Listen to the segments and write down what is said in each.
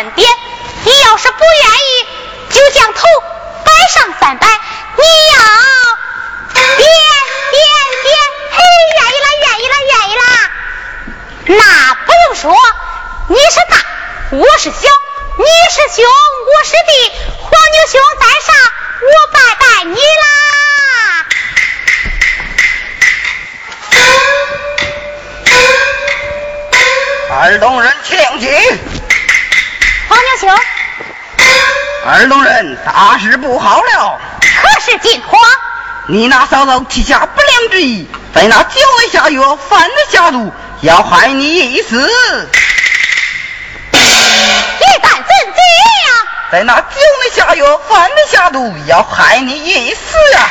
三点；你要是不愿意，就将头摆上三摆。你要点点点，嘿，愿意了，愿意了，愿意了。那不用说，你是大，我是小。你是兄，我是弟，二龙人，大事不好了。何事惊慌？你那嫂嫂提下不良之意，在那九位下药犯了下毒，要害你一死。你敢怎讲？在那酒里下药，饭里下毒，要害你一死呀！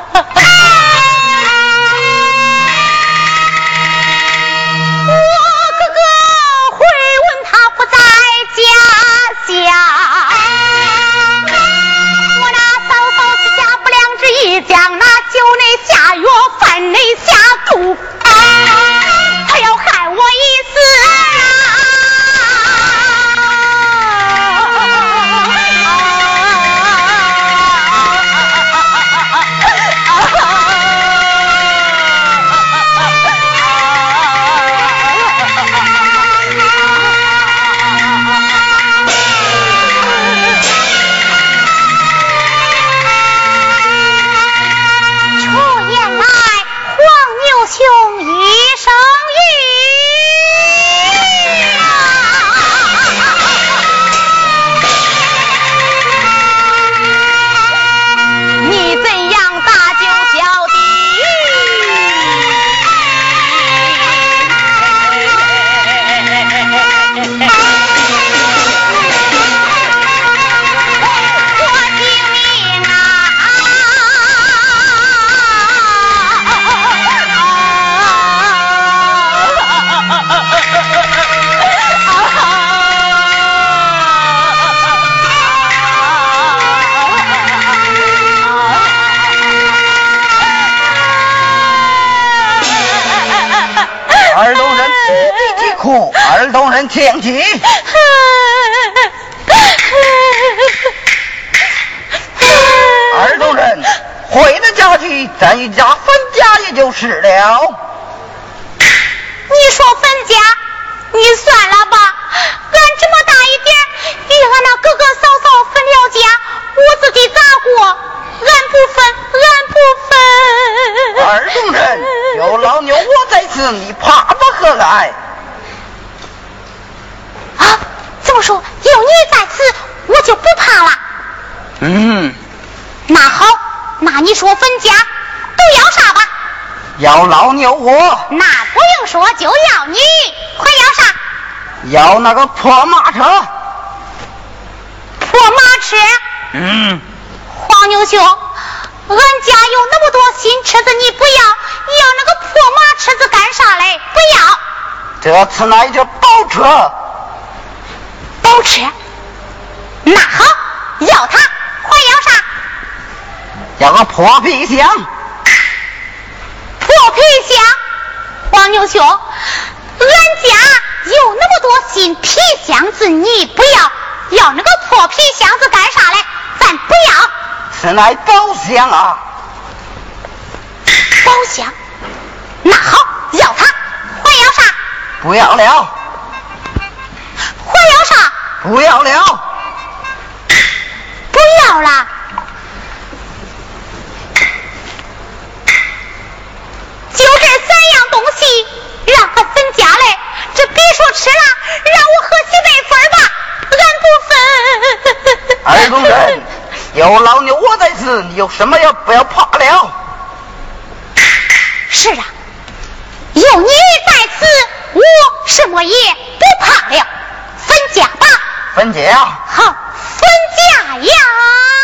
东人请起。二东人回了家去，咱一家分家也就是了。你说分家，你算了吧。俺这么大一点，与俺那哥哥嫂嫂分了家，我自己咋过？俺不分，俺不分。二东人，有老牛我在此，你怕不何来？啊，这么说，有你在此，我就不怕了。嗯。那好，那你说分家都要啥吧？要老牛我。那不用说，就要你，还要啥？要那个破马车。破马车？嗯。黄牛兄，俺家有那么多新车子，你不要，你要那个破马车子干啥嘞？不要。这次来就包车。包车？那好，要它，还要啥？要个破皮箱。破皮箱？黄牛兄，俺家有那么多新皮箱子，你不要，要那个破皮箱子干啥嘞？咱不要。是乃包厢啊。包厢？那好，要它，还要啥？不要了。还要啥？不要了。不要了。就这三样东西，让他分家嘞！这别说吃了，让我喝西北风吧，俺不分。二公人，有老牛我在此，你有什么也不要怕了。是啊，有你在此，我什么也不怕了。分家吧。分家。好，婚嫁呀。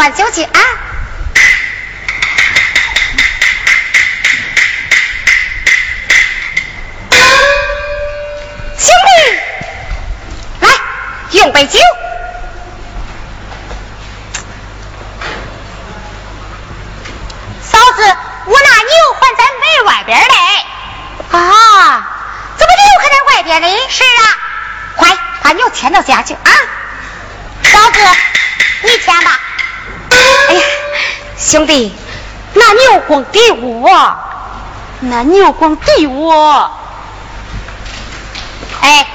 断酒去给我，那牛光给我。哎。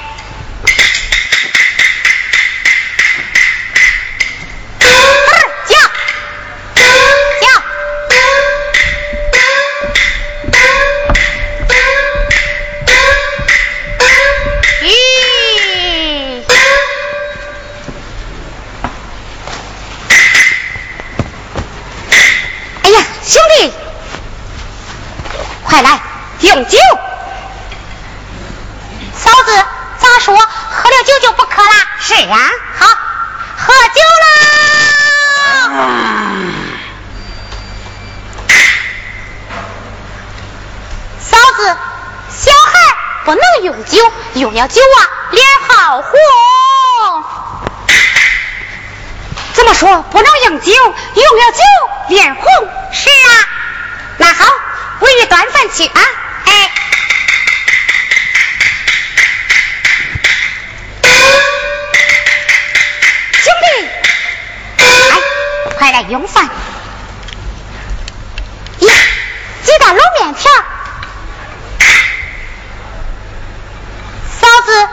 快来用酒，嫂子咋说？喝了酒就不渴了？是啊，好，喝酒了。嫂子，小孩不能用酒，用了酒啊，脸好红。怎么说不能用酒？用了酒脸红？是啊，那好。我与端饭去啊！哎，兄弟，哎，快来用饭。呀，几大卤面条。嫂子，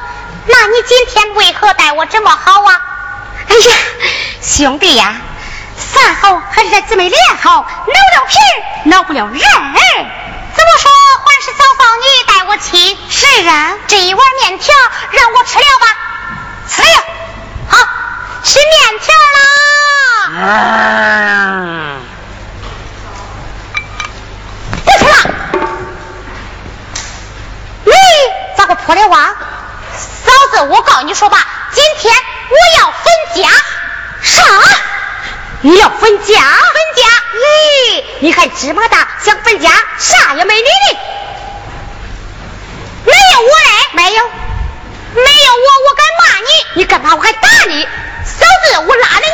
那你今天为何待我这么好啊？哎呀，兄弟呀。饭好还是咱姊妹脸好，挠了皮挠不了人。怎么说还是嫂嫂你带我去？是啊，这一碗面条让我吃了吧。吃了，好吃面条啦。不吃了。你咋个破的话？嫂子，我告诉你说吧，今天我要分家。啥？你要分家？分家？咦，你还芝麻大，想分家，啥也没你的，没有，没有我，我敢骂你，你敢骂？我还打你，嫂子，我拉你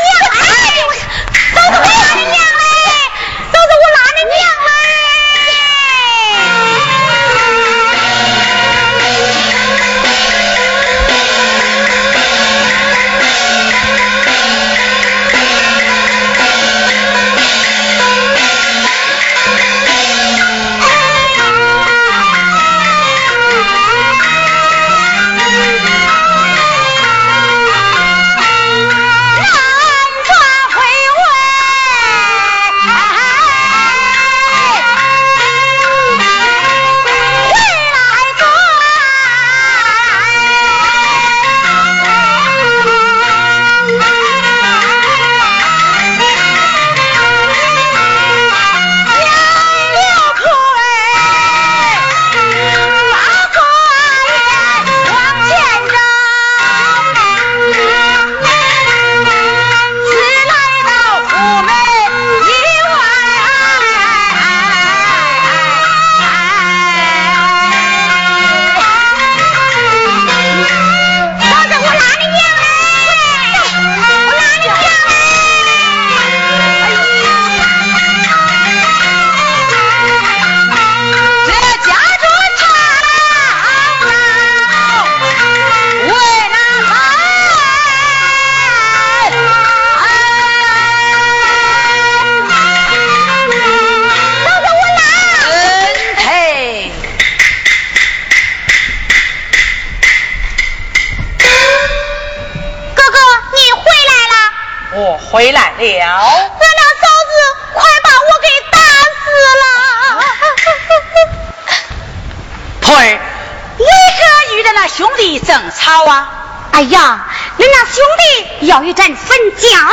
兄弟争吵啊？哎呀，恁那兄弟要与咱分家，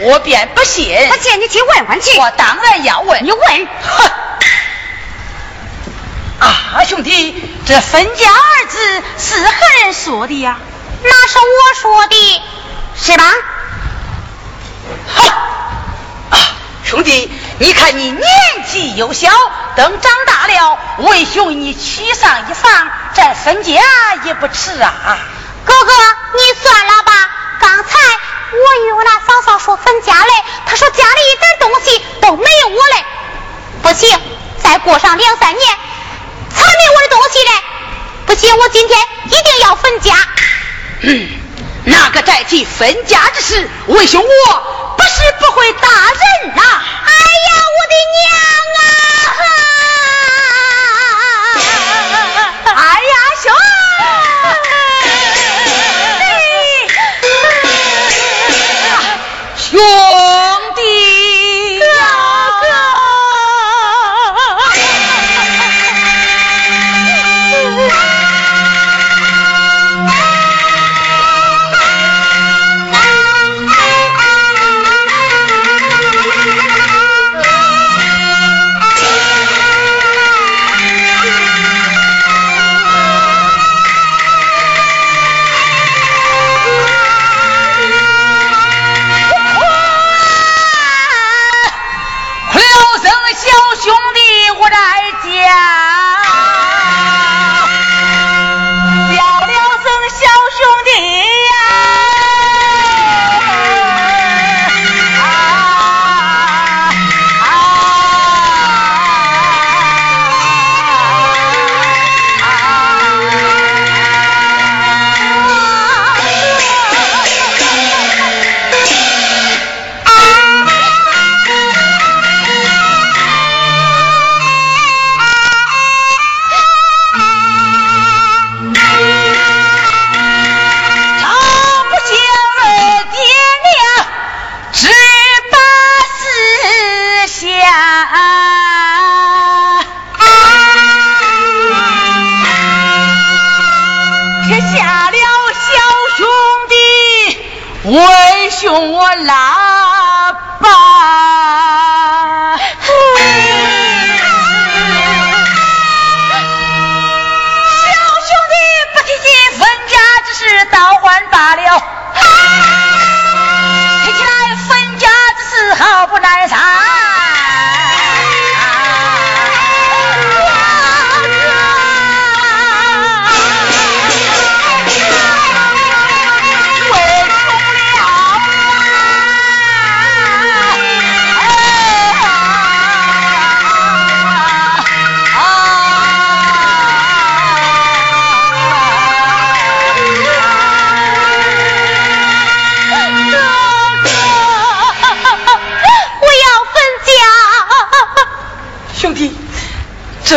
我便不信。不信你去问问去。我当然要问。你问。哼！啊，兄弟，这分家二字是何人说的呀？那是我说的，是吧？啊，兄弟，你看你年纪又小，等长大了，为兄你娶上一房，再分家也不迟啊。哥哥，你算了吧。刚才我与我那嫂嫂说分家嘞，她说家里一点东西都没有我嘞。不行，再过上两三年，才没我的东西嘞。不行，我今天一定要分家。嗯那个代替分家之事，为兄我不是不会打人呐。哎呀，我的娘为兄，我老。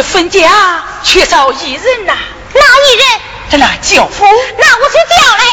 这分家缺少一人呐，哪一人？在那轿夫。那我去叫来，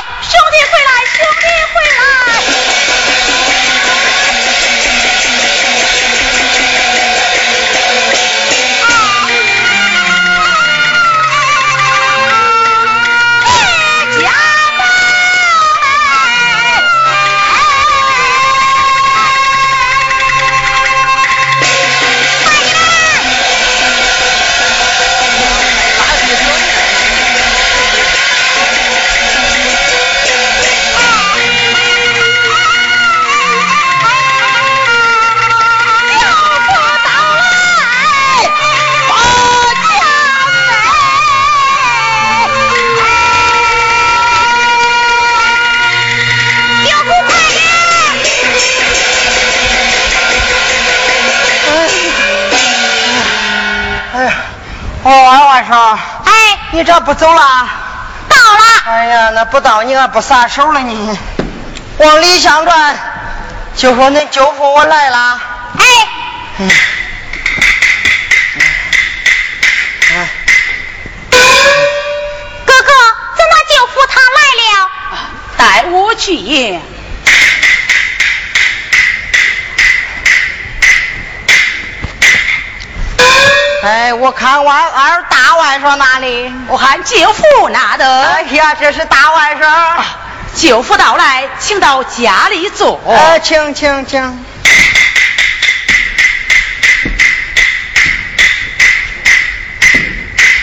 你这不走了？到了。哎呀，那不到你还不撒手了呢？往里相转，就说恁舅父我来了。哎。嗯。哥哥，怎么舅父他来了。带我去。哎，我看外二大外甥哪里？我喊舅父哪的。哎呀，这是大外甥。舅父到来，请到家里坐。哎，请请请。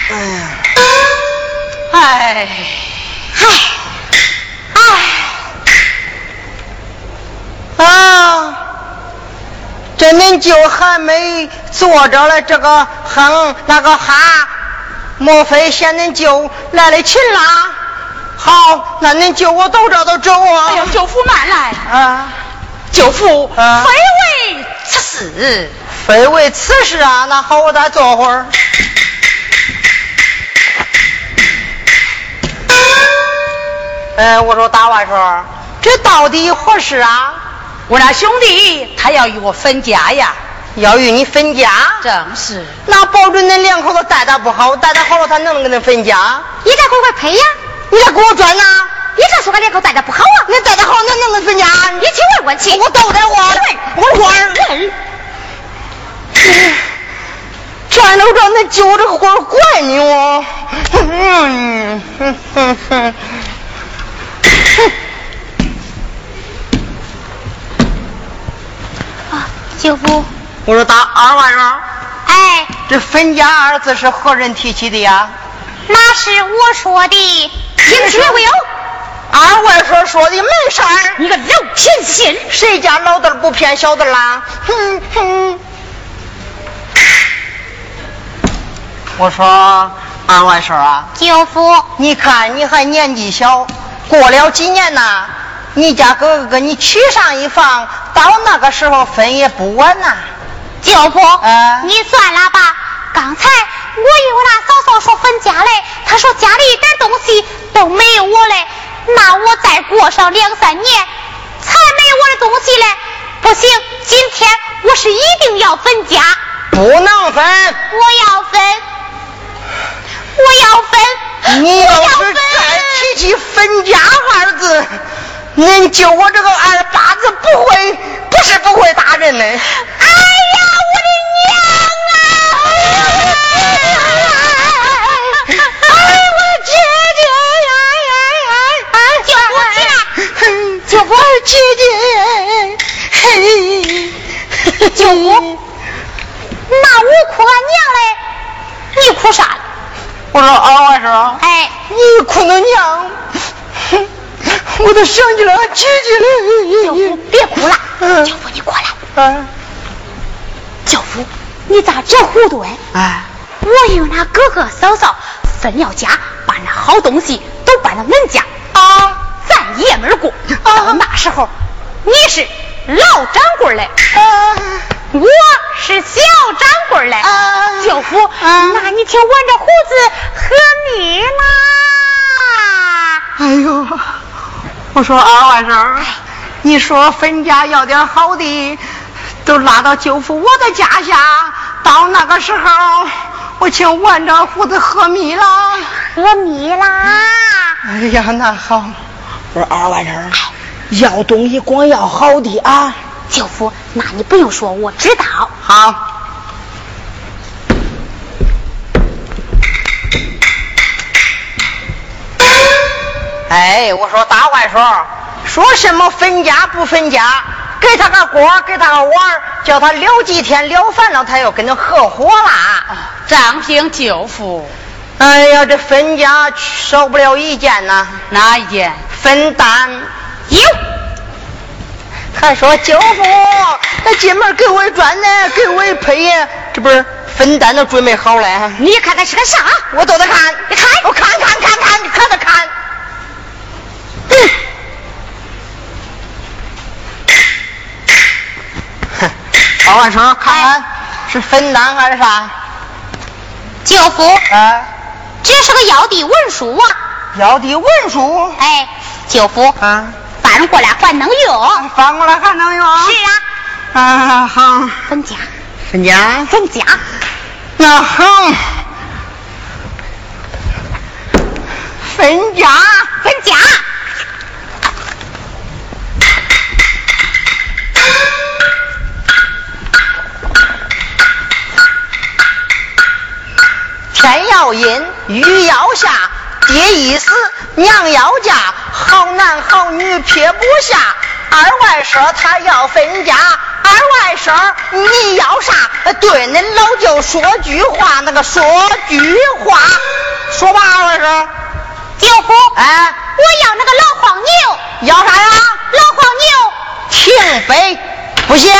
哎呀，哎，哎，哎，啊！这恁舅还没坐着了，这个哼那个哈，莫非嫌恁舅来的勤啦？好，那恁舅我都着都走啊！哎呀，舅父慢来啊！舅父啊，非为此事，非为此事啊！那好，我再坐会儿。嗯，我说大外甥，这到底何事啊？我那兄弟他要与我分家呀，要与你分家？正是。那保准恁两口子待他不好，待他好了，他能跟恁分家？你咋快快赔呀？你咋给我转呢？你咋说俺两口待的不好啊？你待的好，恁能跟分家？你去问问去。我逗点我，我玩儿。站着着，恁揪这个活怪你哦。嗯哼哼哼。啊，舅父。我说打二外甥。哎。这分家二字是何人提起的呀？那是我说的。听说没有？二外甥说的没事儿。你个老偏心！谁家老的不偏小的啦？哼哼。我说二外甥啊，舅父，你看你还年纪小，过了几年呐，你家哥哥给你娶上一房，到那个时候分也不晚呐。舅父，啊，你算了吧。刚才我以为那嫂嫂说分家嘞，她说家里一点东西都没有我嘞，那我再过上两三年才没有我的东西嘞。不行，今天我是一定要分家。不能分。我要分。我要分，你要是再提起分家二字，您救我这个二八子不会，不是不会打人呢。哎呀，我的娘啊！哎，我姐姐呀呀呀！舅父姐，舅父姐姐，舅父，那我哭俺娘嘞，你哭啥？我说二外甥，哎，你哭恁娘，我都想起来姐姐了。舅父，别哭了。嗯。舅父，你过来。啊。舅父，你咋这糊涂哎？哎。我有那哥哥嫂嫂分了家，把那好东西都搬到恁家啊，咱爷们过。到那时候，你是老掌柜嘞。啊。我是小掌柜嘞，舅父，那你请闻这胡子和蜜啦。哎呦，我说二外甥，你说分家要点好的，都拉到舅父我的家下，到那个时候，我请万丈胡子喝米了，喝米啦。哎呀，那好，我说二外甥，要东西光要好的啊。舅父，那你不用说，我知道。好。哎，我说大外甥，说什么分家不分家？给他个锅，给他个碗，叫他聊几天聊烦了，他又跟他合伙啦。张平舅父。哎呀，这分家少不了一件呐。哪一件？分担。有。还说舅父，那进门给我转呢，给我一配，这不是分担都准备好了。你看看是个啥？我都在看，你看，我看看看看，你看着看。嗯。哼，二万成，看看是分担还是啥？九福，啊，这是个要地文书啊。要地文书？哎，九福。啊。翻过来还能用，翻过来还能用。是啊，啊好。分家，分家，分家。那好，分家，分家。要阴，雨要下。爹一死，娘要嫁，好男好女撇不下。二外甥他要分家，二外甥你要啥？对恁老舅说句话，那个说句话，说吧，二外甥。舅父，哎，我要那个老黄牛。要啥呀？老黄牛。停飞，不行。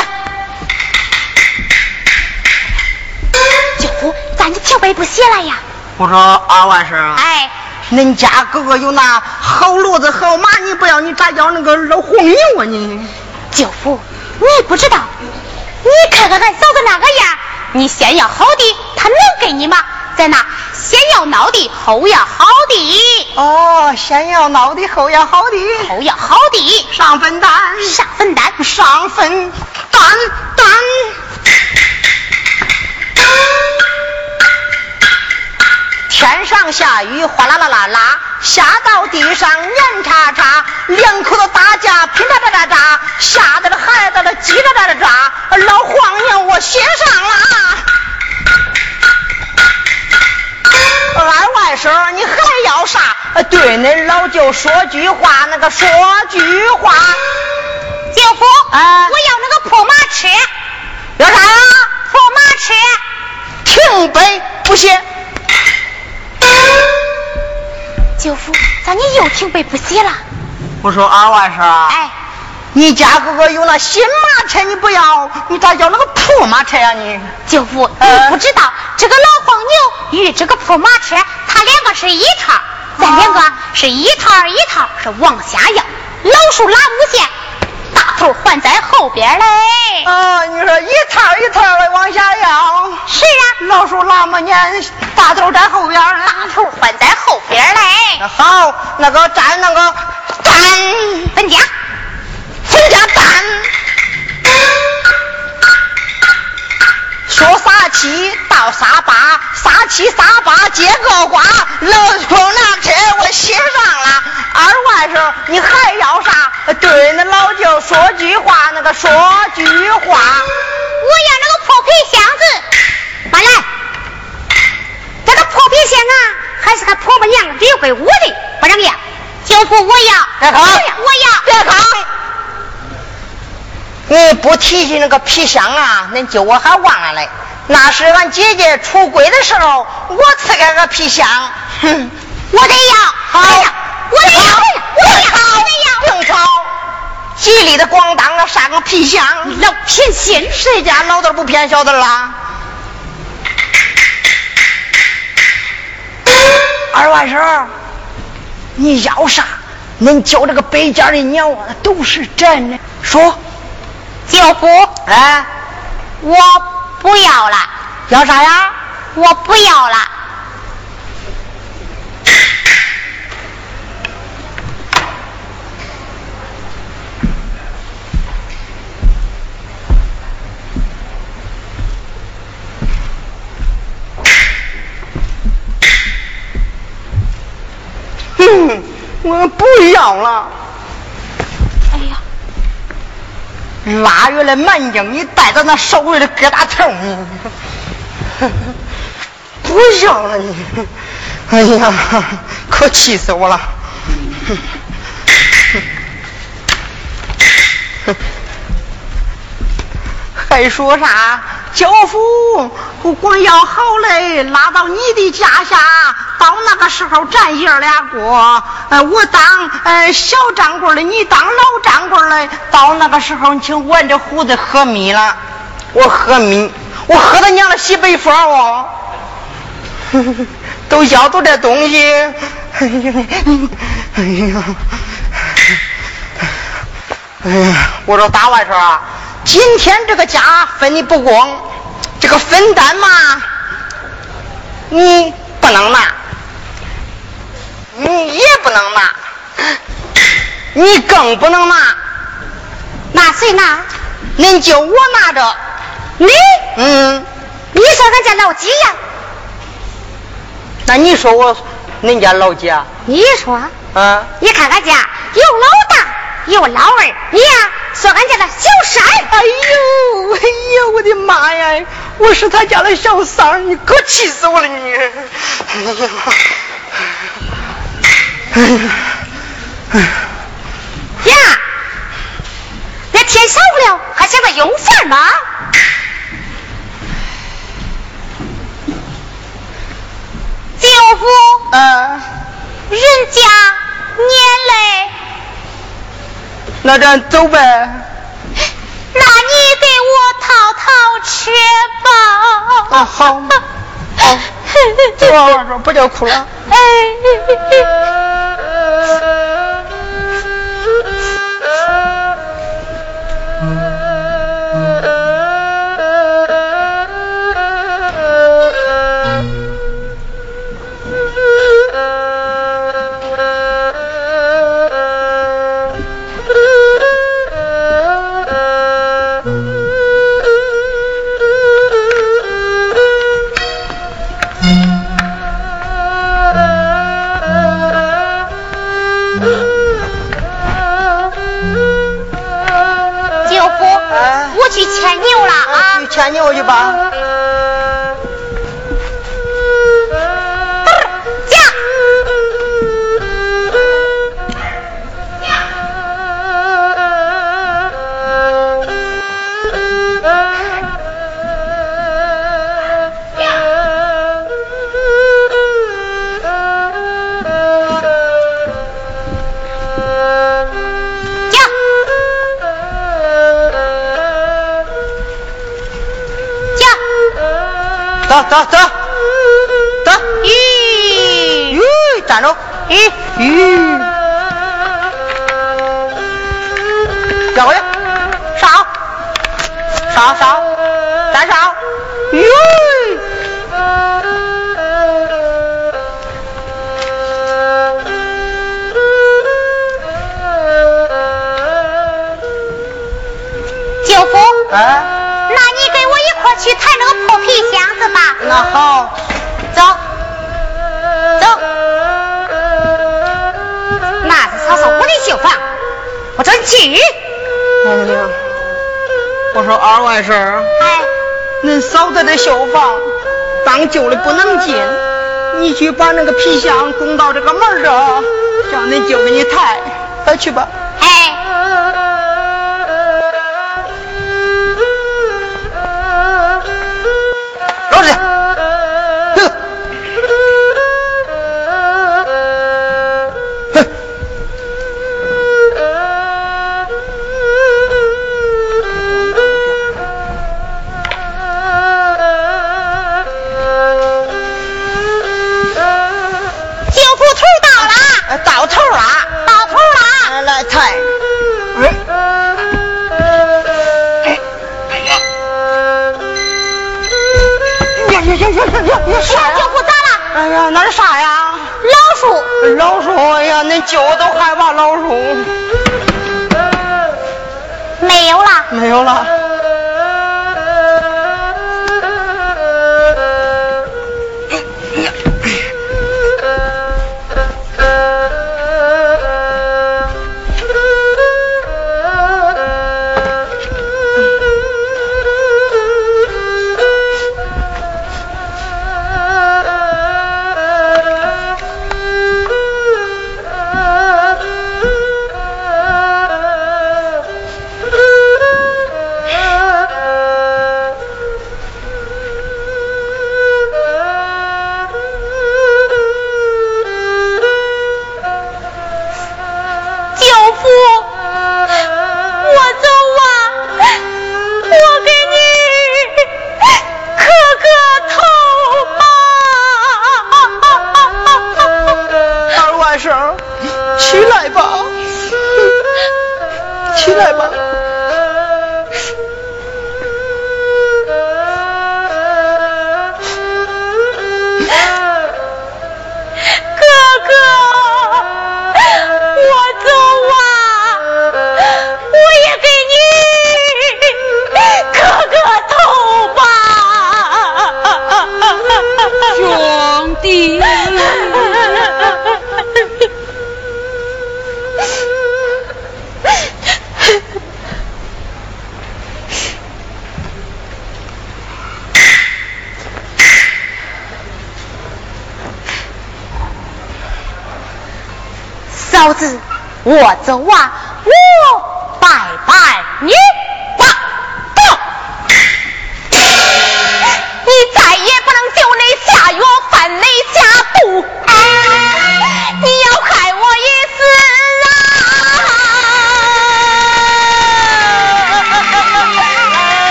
舅父，咱就停飞不写了呀。我说二外甥。哎。恁家哥哥有那好骡子好马，你不要，你咋要那个老黄牛啊你？舅父，你不知道，你看看俺嫂子那个样，你先要好的，他能给你吗？在那先要孬的，后要好的。哦，先要孬的，后要好的。后要好的，上分担，上分担，上分担担。天上下雨，哗啦啦啦啦，下到地上黏叉叉，两口子打架，拼喳喳喳喳，吓得这孩子了叽喳喳喳喳，老黄牛我写上了。二外甥，你还要啥？对恁老舅说句话，那个说句话。舅父，啊我要那个破马车，要啥？破马车。停北不写。舅父，咋你又挺背不写了？我说二外甥，哎，你家哥哥有那新马车你不要，你咋要那个破马车呀、你？舅父，呃？你不知道这个老黄牛与这个破马车，它两个是一套，咱两个是一套一套是往下要，老鼠拉五线，大头还在后边嘞。啊，你说一套一套的往下要，是啊，老鼠那么年，大头在后边。大头换在后边嘞。那好，那个站那个站，分家，分家站。说撒七到撒八，撒七撒八结个瓜，老头那天我写上了。二外甥，你还要啥？对那老舅说句话，那个说句话。我要那个破皮箱子，搬来。这个破皮箱啊，还是他婆婆娘留给我的，不让要。舅父，我要，我要，我要。别扛。你不提起那个皮箱啊，恁舅我还忘了嘞。那是俺姐姐出轨的时候，我赐给个皮箱。哼，我得要，好我得要，我得要，我得要。不用吵，吉利的咣当啊，上个皮箱。老偏心，谁家老头不偏小的啦？二外甥，你要啥？恁叫这个北家的鸟啊，都是真的。说，舅父，哎，我不要了，要啥呀？我不要了。哼，我不要了。腊月的蛮劲，你带着那手里的疙瘩头？不要了你！哎呀，可气死我了！还说啥？教父，我光要好嘞，拉到你的家下，到那个时候咱爷俩过。呃，我当呃小掌柜的，你当老掌柜嘞。到那个时候，你请闻着胡子喝蜜了，我喝蜜，我喝他娘的西北风哦，都要走这东西。哎呀，哎呀，哎呀，我说大外甥，今天这个家分的不公，这个分担嘛，你不能拿，你也不能拿，你更不能拿，那谁拿？恁就我拿着，你？嗯，你说俺家老几呀？那你说我恁家老几啊？你说，啊？你看俺家有老大，有老二，你呀说俺家的小三儿。哎呦，哎呦，我的妈呀！我是他家的小三儿，你可气死我了你！哎呀，哎呀，哎呀，呀，那天少不了，还想个用饭吗？舅父，啊，人家年嘞，那咱走呗。那你给我讨讨吃吧。啊，好，好，不叫哭了。哎。绣房，我真去。娘娘，我说二外甥，哎，恁嫂子的绣房当旧的不能进，你去把那个皮箱拱到这个门儿这，叫恁舅给你抬，快去吧。呀呀呀呀！小舅父咋了？哎呀，那是啥呀？老鼠。老鼠，哎呀，恁舅都害怕老鼠。没有了。没有了。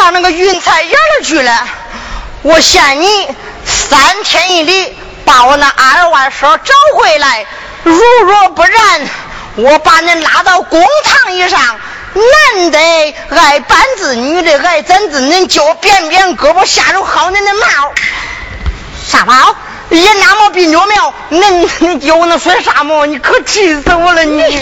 上那个云彩眼了去了。我限你三天一里把我那二万舍找回来，如若不然，我把你拉到公堂以上。男的爱板子，女的爱针子，恁就扁扁，胳膊下手薅恁的毛。啥毛？也那么病着苗，恁你叫那说啥毛？你可气死我了你！